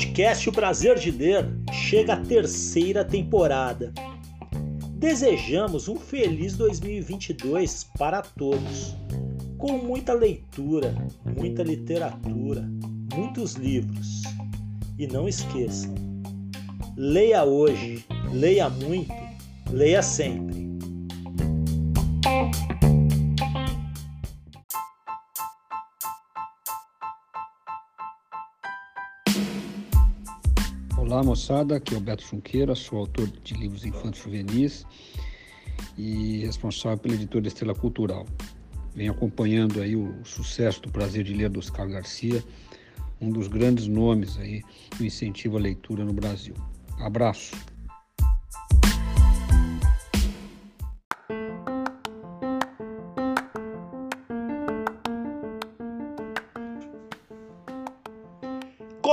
Podcast O Prazer de Ler chega à terceira temporada. Desejamos um feliz 2022 para todos, com muita leitura, muita literatura, muitos livros. E não esqueçam, leia hoje, leia muito, leia sempre. Olá moçada, aqui é o Beto Junqueira, sou autor de livros infantis juvenis e responsável pela editora Estrela Cultural. Venho acompanhando aí o sucesso do Prazer de Ler do Oscar Garcia, um dos grandes nomes aí do incentivo à leitura no Brasil. Abraço!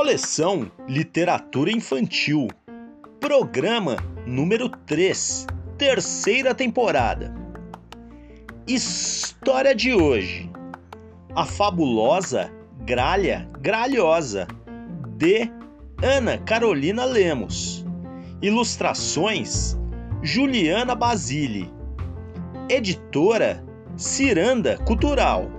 Coleção Literatura Infantil. Programa número 3, terceira temporada. História de hoje: A fabulosa Gralha Gralhosa, de Ana Carolina Lemos. Ilustrações: Juliana Basile. Editora: Ciranda Cultural.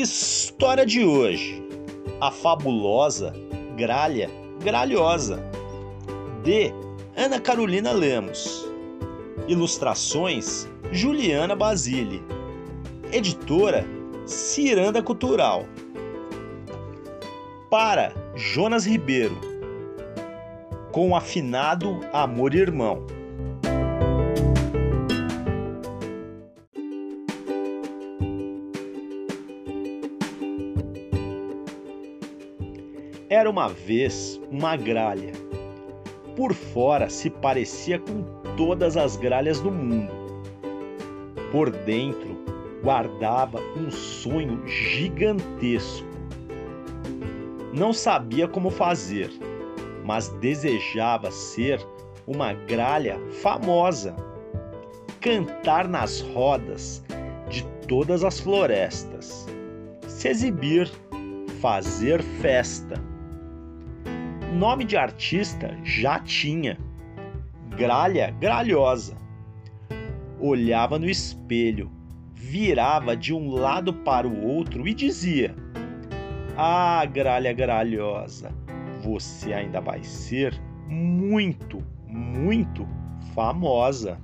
História de hoje: A fabulosa Gralha Gralhosa, de Ana Carolina Lemos. Ilustrações: Juliana Basile. Editora: Ciranda Cultural. Para Jonas Ribeiro. Com afinado Amor Irmão. Era uma vez uma gralha. Por fora se parecia com todas as gralhas do mundo. Por dentro guardava um sonho gigantesco. Não sabia como fazer, mas desejava ser uma gralha famosa, cantar nas rodas de todas as florestas, se exibir, fazer festa nome de artista já tinha. Gralha gralhosa. Olhava no espelho, virava de um lado para o outro e dizia: Ah, gralha gralhosa, você ainda vai ser muito, muito famosa.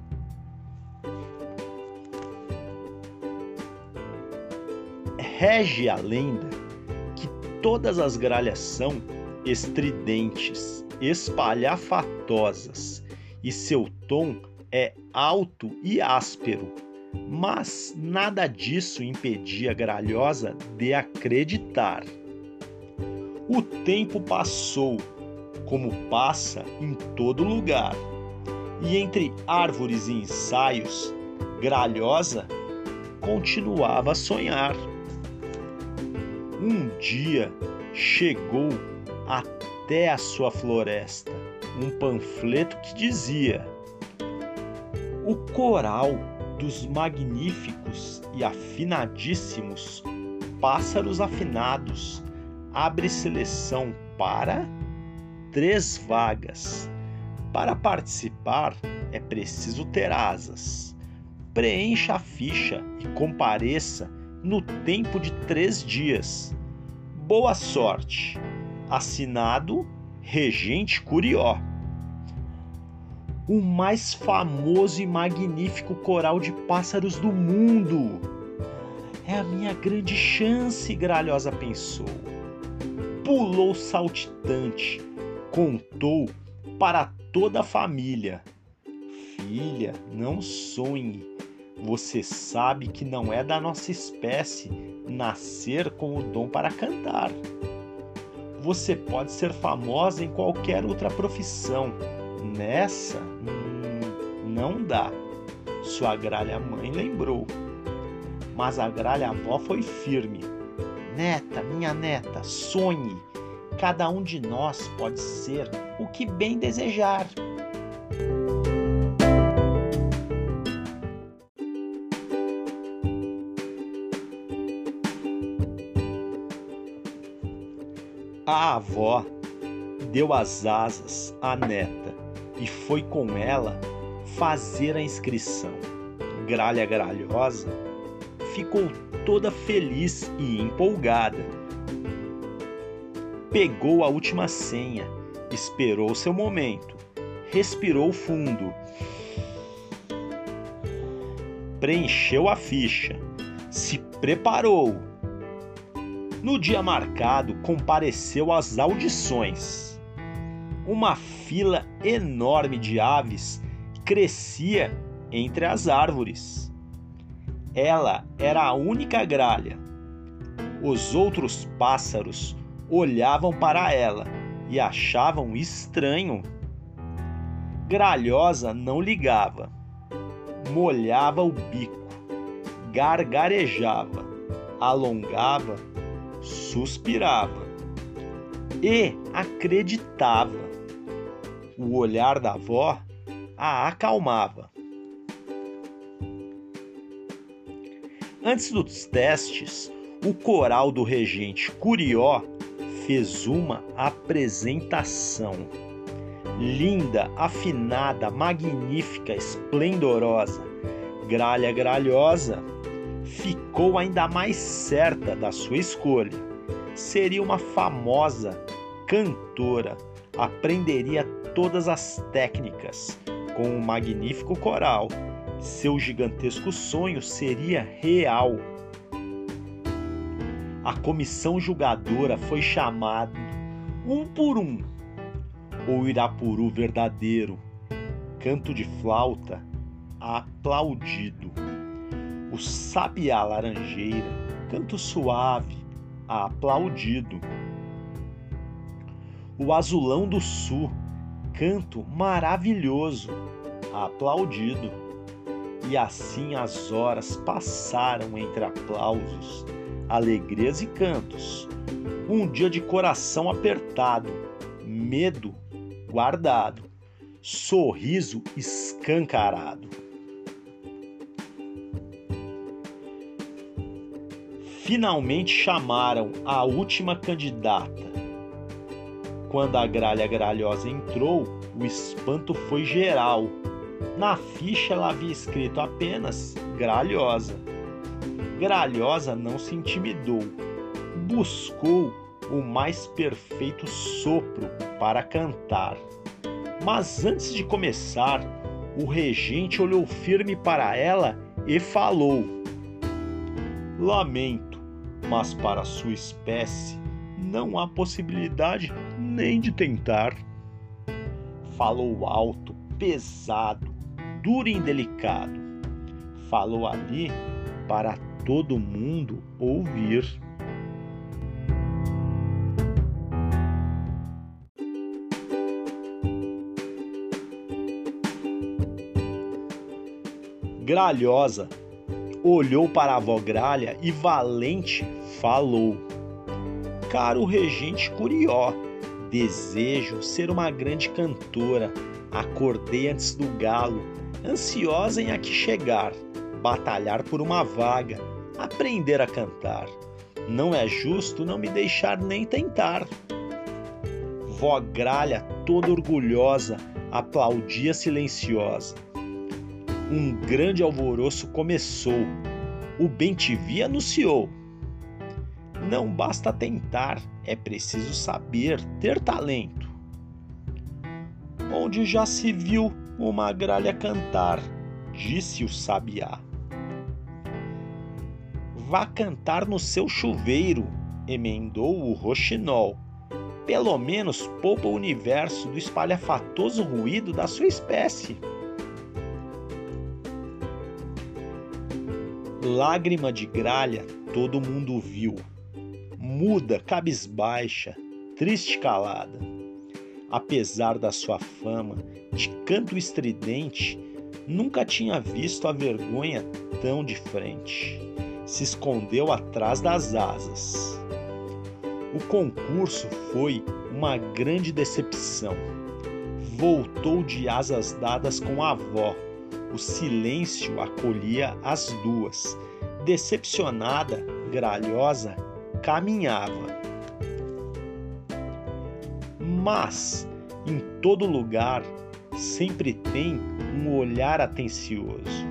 Rege a lenda que todas as gralhas são estridentes, espalhafatosas, e seu tom é alto e áspero. Mas nada disso impedia Gralhosa de acreditar. O tempo passou, como passa em todo lugar, e entre árvores e ensaios, Gralhosa continuava a sonhar. Um dia chegou até a sua floresta um panfleto que dizia: O coral dos magníficos e afinadíssimos pássaros afinados abre seleção para três vagas. Para participar é preciso ter asas. Preencha a ficha e compareça no tempo de três dias. Boa sorte! Assinado Regente Curió. O mais famoso e magnífico coral de pássaros do mundo. É a minha grande chance, Gralhosa pensou. Pulou saltitante, contou para toda a família. Filha, não sonhe. Você sabe que não é da nossa espécie nascer com o dom para cantar você pode ser famosa em qualquer outra profissão. Nessa, hum, não dá. Sua gralha mãe lembrou. Mas a gralha avó foi firme. Neta, minha neta, sonhe. Cada um de nós pode ser o que bem desejar. A avó deu as asas à neta e foi com ela fazer a inscrição. Gralha Gralhosa ficou toda feliz e empolgada. Pegou a última senha, esperou seu momento, respirou fundo, preencheu a ficha, se preparou no dia marcado, compareceu às audições. Uma fila enorme de aves crescia entre as árvores. Ela era a única gralha. Os outros pássaros olhavam para ela e achavam estranho. Gralhosa não ligava, molhava o bico, gargarejava, alongava suspirava e acreditava. O olhar da avó a acalmava. Antes dos testes, o coral do regente Curió fez uma apresentação. Linda, afinada, magnífica, esplendorosa, gralha gralhosa ficou ainda mais certa da sua escolha. Seria uma famosa cantora, aprenderia todas as técnicas com um magnífico coral. Seu gigantesco sonho seria real. A comissão julgadora foi chamada um por um. O Irapuru verdadeiro, canto de flauta, aplaudido o sabiá laranjeira, canto suave, aplaudido. O azulão do sul, canto maravilhoso, aplaudido. E assim as horas passaram entre aplausos, alegrias e cantos. Um dia de coração apertado, medo guardado, sorriso escancarado. Finalmente chamaram a última candidata. Quando a gralha gralhosa entrou, o espanto foi geral. Na ficha ela havia escrito apenas gralhosa. Gralhosa não se intimidou. Buscou o mais perfeito sopro para cantar. Mas antes de começar, o regente olhou firme para ela e falou: Lamento mas para sua espécie não há possibilidade nem de tentar. Falou alto, pesado, duro e indelicado. Falou ali para todo mundo ouvir. Gralhosa olhou para a avó Gralha e valente falou: Caro regente Curió, desejo ser uma grande cantora. Acordei antes do galo, ansiosa em aqui chegar, batalhar por uma vaga, aprender a cantar. Não é justo não me deixar nem tentar. Vó Gralha, toda orgulhosa, aplaudia silenciosa. Um grande alvoroço começou. O Bem-te-vi anunciou. Não basta tentar, é preciso saber, ter talento. Onde já se viu uma gralha cantar, disse o sabiá. Vá cantar no seu chuveiro, emendou o roxinol. Pelo menos poupa o universo do espalhafatoso ruído da sua espécie. Lágrima de gralha todo mundo viu, muda, cabisbaixa, triste calada. Apesar da sua fama de canto estridente, nunca tinha visto a vergonha tão de frente. Se escondeu atrás das asas. O concurso foi uma grande decepção. Voltou de asas dadas com a avó. O silêncio acolhia as duas. Decepcionada, gralhosa, caminhava. Mas, em todo lugar, sempre tem um olhar atencioso.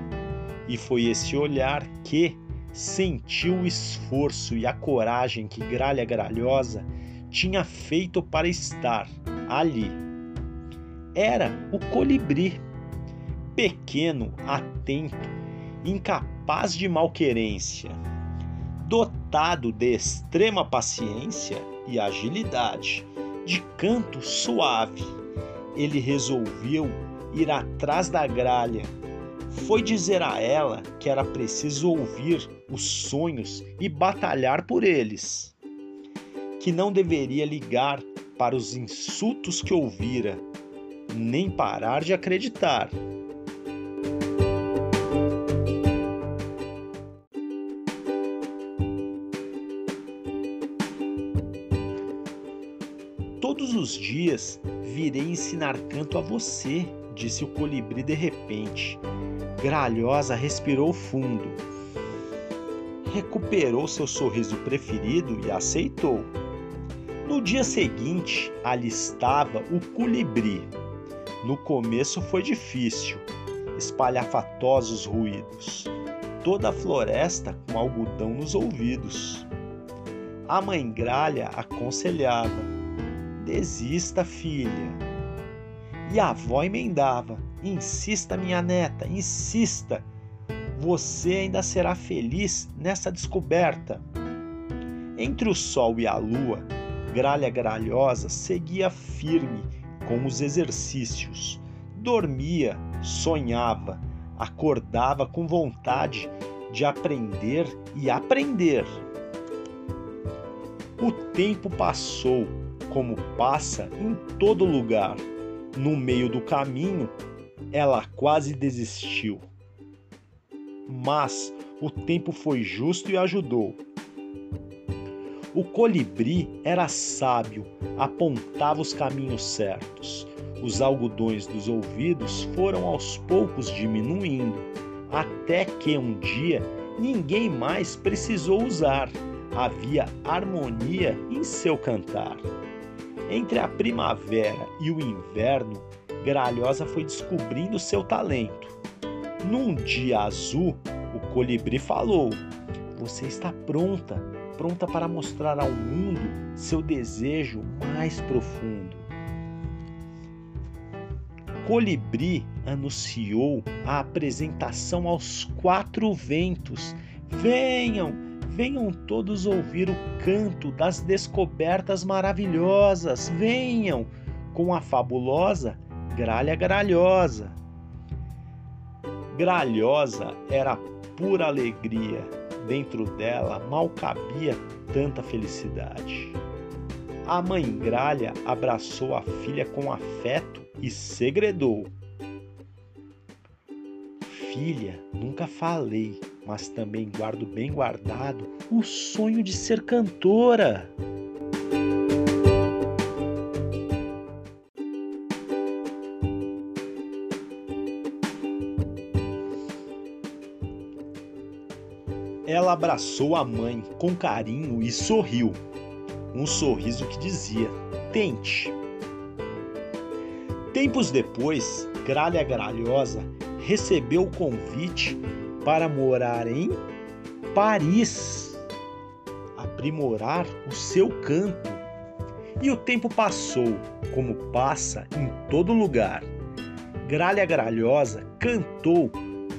E foi esse olhar que, sentiu o esforço e a coragem que Gralha Gralhosa tinha feito para estar ali. Era o colibri, pequeno, atento, incapaz de malquerência, dotado de extrema paciência e agilidade, de canto suave. Ele resolveu ir atrás da gralha foi dizer a ela que era preciso ouvir os sonhos e batalhar por eles, que não deveria ligar para os insultos que ouvira, nem parar de acreditar. Dias virei ensinar canto a você, disse o colibri de repente. Gralhosa respirou fundo. Recuperou seu sorriso preferido e aceitou. No dia seguinte, ali estava o colibri. No começo foi difícil, espalhafatosos ruídos, toda a floresta com algodão nos ouvidos. A mãe gralha aconselhava: Desista, filha. E a avó emendava: Insista, minha neta, insista. Você ainda será feliz nessa descoberta. Entre o sol e a lua, Gralha Gralhosa seguia firme com os exercícios. Dormia, sonhava, acordava com vontade de aprender e aprender. O tempo passou, como passa em todo lugar. No meio do caminho, ela quase desistiu. Mas o tempo foi justo e ajudou. O colibri era sábio, apontava os caminhos certos. Os algodões dos ouvidos foram aos poucos diminuindo, até que um dia ninguém mais precisou usar. Havia harmonia em seu cantar. Entre a primavera e o inverno, Gralhosa foi descobrindo seu talento. Num dia azul, o colibri falou: Você está pronta, pronta para mostrar ao mundo seu desejo mais profundo. Colibri anunciou a apresentação aos quatro ventos. Venham, venham todos ouvir o canto das descobertas maravilhosas. Venham com a fabulosa gralha gralhosa. Gralhosa era pura alegria, dentro dela mal cabia tanta felicidade. A mãe gralha abraçou a filha com afeto e segredou: Filha, nunca falei, mas também guardo bem guardado o sonho de ser cantora. ela abraçou a mãe com carinho e sorriu. Um sorriso que dizia: Tente. Tempos depois, Gralha Gralhosa recebeu o convite para morar em Paris, aprimorar o seu canto. E o tempo passou, como passa em todo lugar. Gralha Gralhosa cantou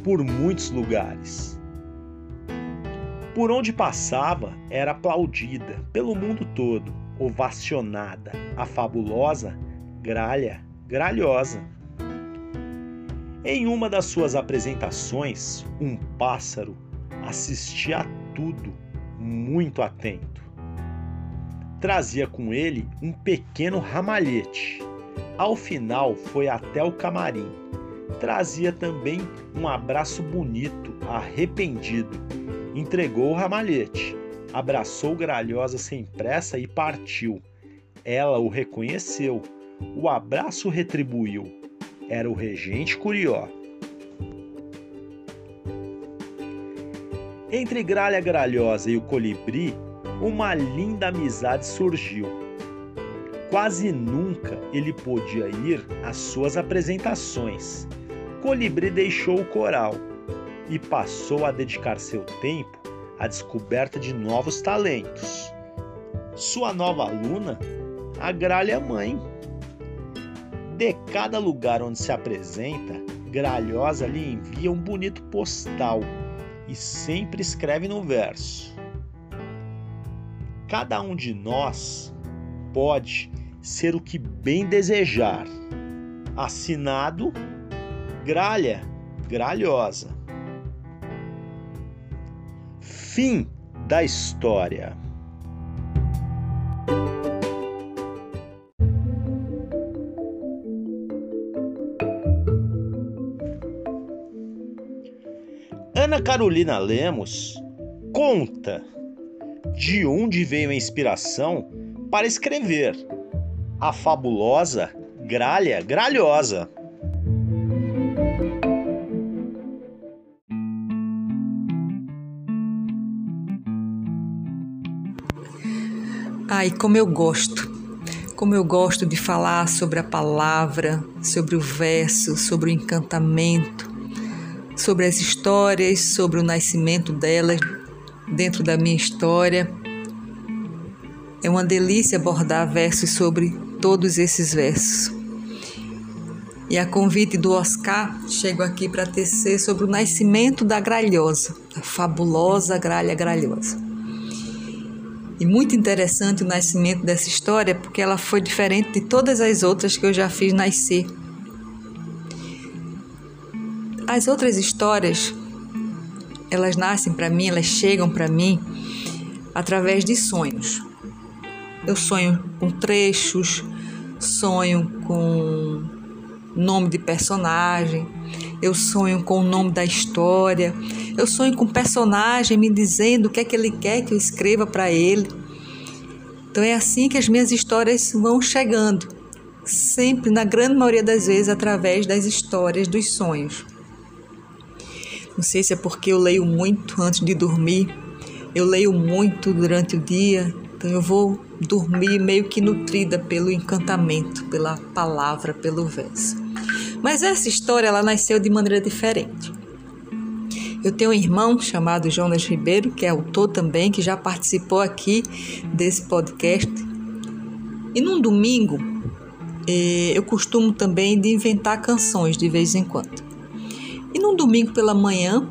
por muitos lugares. Por onde passava, era aplaudida pelo mundo todo, ovacionada, a fabulosa Gralha Gralhosa. Em uma das suas apresentações, um pássaro assistia a tudo, muito atento. Trazia com ele um pequeno ramalhete. Ao final, foi até o camarim. Trazia também um abraço bonito, arrependido. Entregou o ramalhete, abraçou Gralhosa sem pressa e partiu. Ela o reconheceu. O abraço retribuiu. Era o regente Curió. Entre Gralha Gralhosa e o Colibri, uma linda amizade surgiu. Quase nunca ele podia ir às suas apresentações. Colibri deixou o coral e passou a dedicar seu tempo à descoberta de novos talentos. Sua nova aluna, a Gralha Mãe. De cada lugar onde se apresenta, Gralhosa lhe envia um bonito postal e sempre escreve no verso. Cada um de nós pode ser o que bem desejar. Assinado Gralha Gralhosa. Fim da história. Ana Carolina Lemos conta de onde veio a inspiração para escrever a fabulosa Gralha Gralhosa. Ai, como eu gosto. Como eu gosto de falar sobre a palavra, sobre o verso, sobre o encantamento, sobre as histórias, sobre o nascimento delas dentro da minha história. É uma delícia abordar versos sobre todos esses versos. E a convite do Oscar, chego aqui para tecer sobre o nascimento da gralhosa, a fabulosa gralha gralhosa. E muito interessante o nascimento dessa história, porque ela foi diferente de todas as outras que eu já fiz nascer as outras histórias, elas nascem para mim, elas chegam para mim através de sonhos. Eu sonho com trechos, sonho com nome de personagem, eu sonho com o nome da história, eu sonho com o personagem me dizendo o que é que ele quer que eu escreva para ele. Então é assim que as minhas histórias vão chegando, sempre, na grande maioria das vezes, através das histórias dos sonhos. Não sei se é porque eu leio muito antes de dormir, eu leio muito durante o dia, então eu vou dormir meio que nutrida pelo encantamento, pela palavra, pelo verso. Mas essa história ela nasceu de maneira diferente. Eu tenho um irmão chamado Jonas Ribeiro, que é autor também, que já participou aqui desse podcast. E num domingo, eh, eu costumo também de inventar canções de vez em quando. E num domingo pela manhã,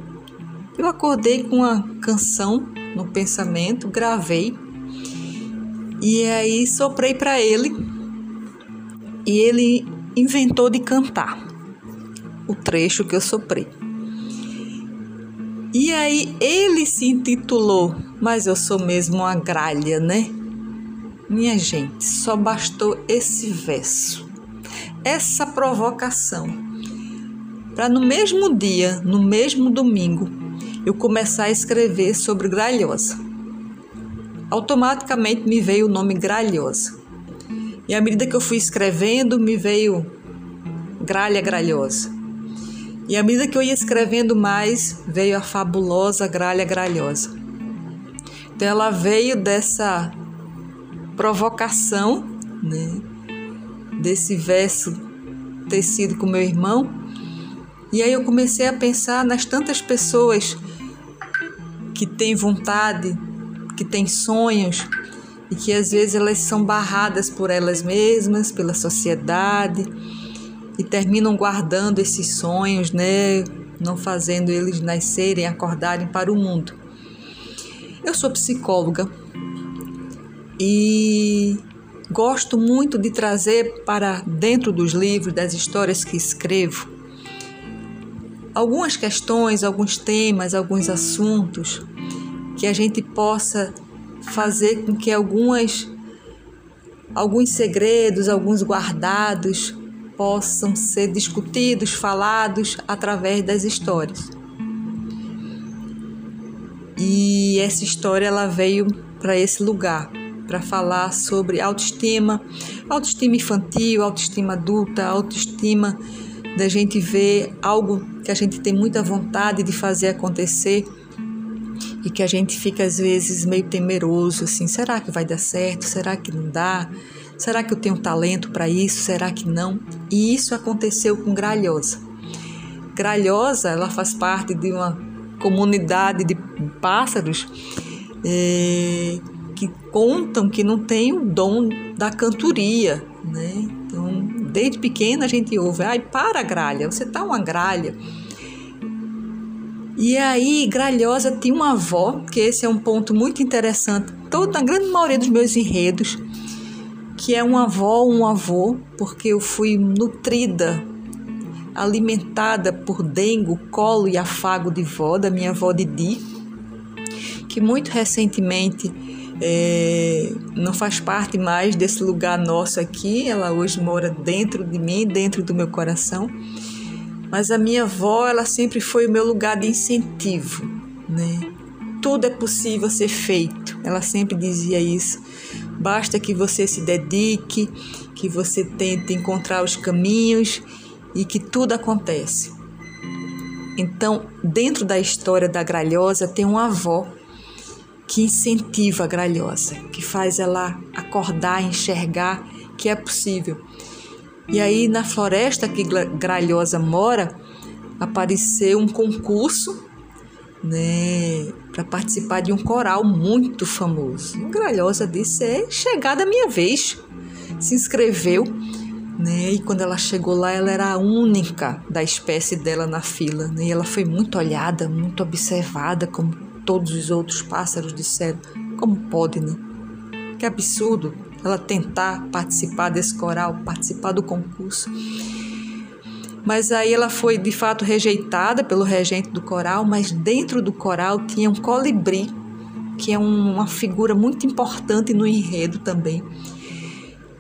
eu acordei com uma canção no pensamento, gravei e aí soprei para ele e ele inventou de cantar o trecho que eu soprei. E aí ele se intitulou Mas eu sou mesmo uma gralha, né? Minha gente, só bastou esse verso, essa provocação para no mesmo dia, no mesmo domingo, eu começar a escrever sobre Gralhosa. Automaticamente me veio o nome Gralhosa. E à medida que eu fui escrevendo, me veio Gralha Gralhosa. E à medida que eu ia escrevendo mais, veio a fabulosa Gralha Gralhosa. Então ela veio dessa provocação, né? Desse verso ter sido com meu irmão. E aí eu comecei a pensar nas tantas pessoas que têm vontade, que têm sonhos e que às vezes elas são barradas por elas mesmas, pela sociedade e terminam guardando esses sonhos, né? Não fazendo eles nascerem, acordarem para o mundo. Eu sou psicóloga e gosto muito de trazer para dentro dos livros, das histórias que escrevo, algumas questões, alguns temas, alguns assuntos que a gente possa fazer com que algumas alguns segredos, alguns guardados possam ser discutidos, falados através das histórias. E essa história ela veio para esse lugar, para falar sobre autoestima, autoestima infantil, autoestima adulta, autoestima da gente ver algo que a gente tem muita vontade de fazer acontecer e que a gente fica às vezes meio temeroso assim, será que vai dar certo? Será que não dá? Será que eu tenho talento para isso? Será que não? E isso aconteceu com Gralhosa. Gralhosa, ela faz parte de uma comunidade de pássaros é, que contam que não tem o dom da cantoria, né? Desde pequena a gente ouve, ai, para gralha, você tá uma gralha. E aí, Gralhosa tinha uma avó, que esse é um ponto muito interessante, toda a grande maioria dos meus enredos, que é uma avó ou um avô, porque eu fui nutrida alimentada por dengo, colo e afago de vó, da minha avó Didi, que muito recentemente é, não faz parte mais desse lugar nosso aqui, ela hoje mora dentro de mim, dentro do meu coração. Mas a minha avó, ela sempre foi o meu lugar de incentivo, né? Tudo é possível ser feito. Ela sempre dizia isso. Basta que você se dedique, que você tente encontrar os caminhos e que tudo acontece. Então, dentro da história da Gralhosa tem uma avó que incentiva a Gralhosa, que faz ela acordar, enxergar que é possível. E aí na floresta que Gralhosa mora, apareceu um concurso, né, para participar de um coral muito famoso. Gralhosa disse: "É chegada a minha vez". Se inscreveu né? E quando ela chegou lá, ela era a única da espécie dela na fila, né? E ela foi muito olhada, muito observada, como todos os outros pássaros disseram. Como pode, né? Que absurdo ela tentar participar desse coral, participar do concurso. Mas aí ela foi de fato rejeitada pelo regente do coral, mas dentro do coral tinha um colibri, que é uma figura muito importante no enredo também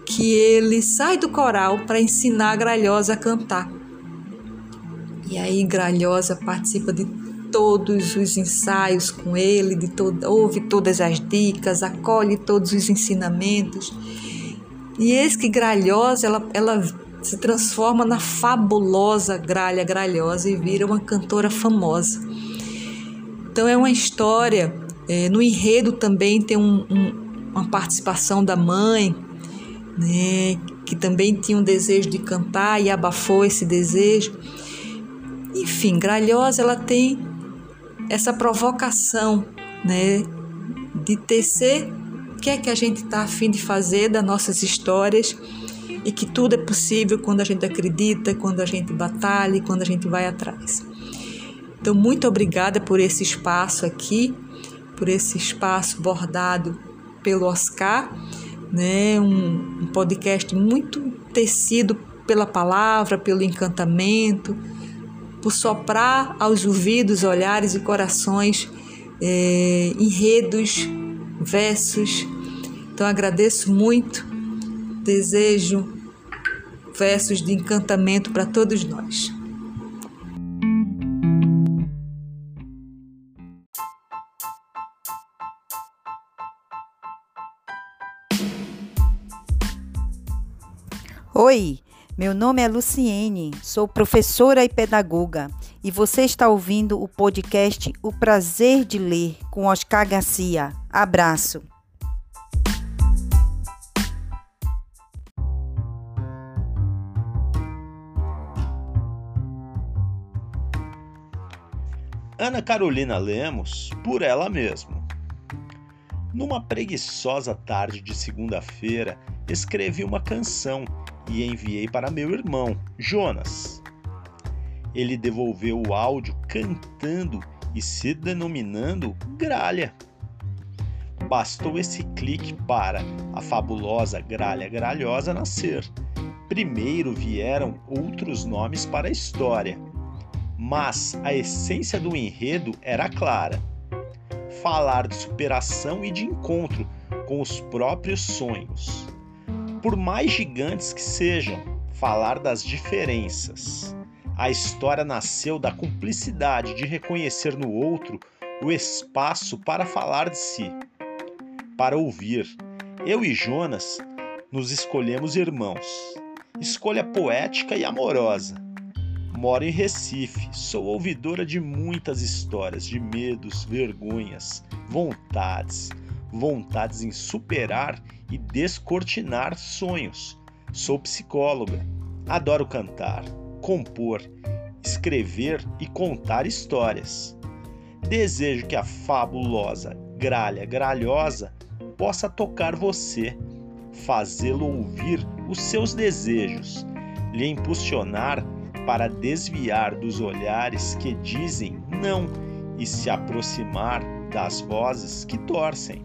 que ele sai do coral para ensinar a Gralhosa a cantar. E aí Gralhosa participa de todos os ensaios com ele, de ouve todas as dicas, acolhe todos os ensinamentos. E eis que Gralhosa, ela, ela se transforma na fabulosa Gralha Gralhosa e vira uma cantora famosa. Então é uma história, é, no enredo também tem um, um, uma participação da mãe, né, que também tinha um desejo de cantar e abafou esse desejo. Enfim, Gralhosa ela tem essa provocação, né, de tecer o que é que a gente está afim de fazer das nossas histórias e que tudo é possível quando a gente acredita, quando a gente batalha, quando a gente vai atrás. Então, muito obrigada por esse espaço aqui, por esse espaço bordado pelo Oscar né? Um, um podcast muito tecido pela palavra, pelo encantamento, por soprar aos ouvidos, olhares e corações é, enredos, versos. Então agradeço muito, desejo versos de encantamento para todos nós. Oi, meu nome é Luciene, sou professora e pedagoga e você está ouvindo o podcast O Prazer de Ler com Oscar Garcia. Abraço! Ana Carolina Lemos, por ela mesma. Numa preguiçosa tarde de segunda-feira, escrevi uma canção e enviei para meu irmão, Jonas. Ele devolveu o áudio cantando e se denominando Gralha. Bastou esse clique para a fabulosa Gralha Gralhosa nascer. Primeiro vieram outros nomes para a história, mas a essência do enredo era clara falar de superação e de encontro com os próprios sonhos. Por mais gigantes que sejam, falar das diferenças. A história nasceu da cumplicidade de reconhecer no outro o espaço para falar de si, para ouvir. Eu e Jonas nos escolhemos irmãos. Escolha poética e amorosa Moro em Recife, sou ouvidora de muitas histórias de medos, vergonhas, vontades, vontades em superar e descortinar sonhos. Sou psicóloga, adoro cantar, compor, escrever e contar histórias. Desejo que a fabulosa gralha gralhosa possa tocar você, fazê-lo ouvir os seus desejos, lhe impulsionar para desviar dos olhares que dizem não e se aproximar das vozes que torcem.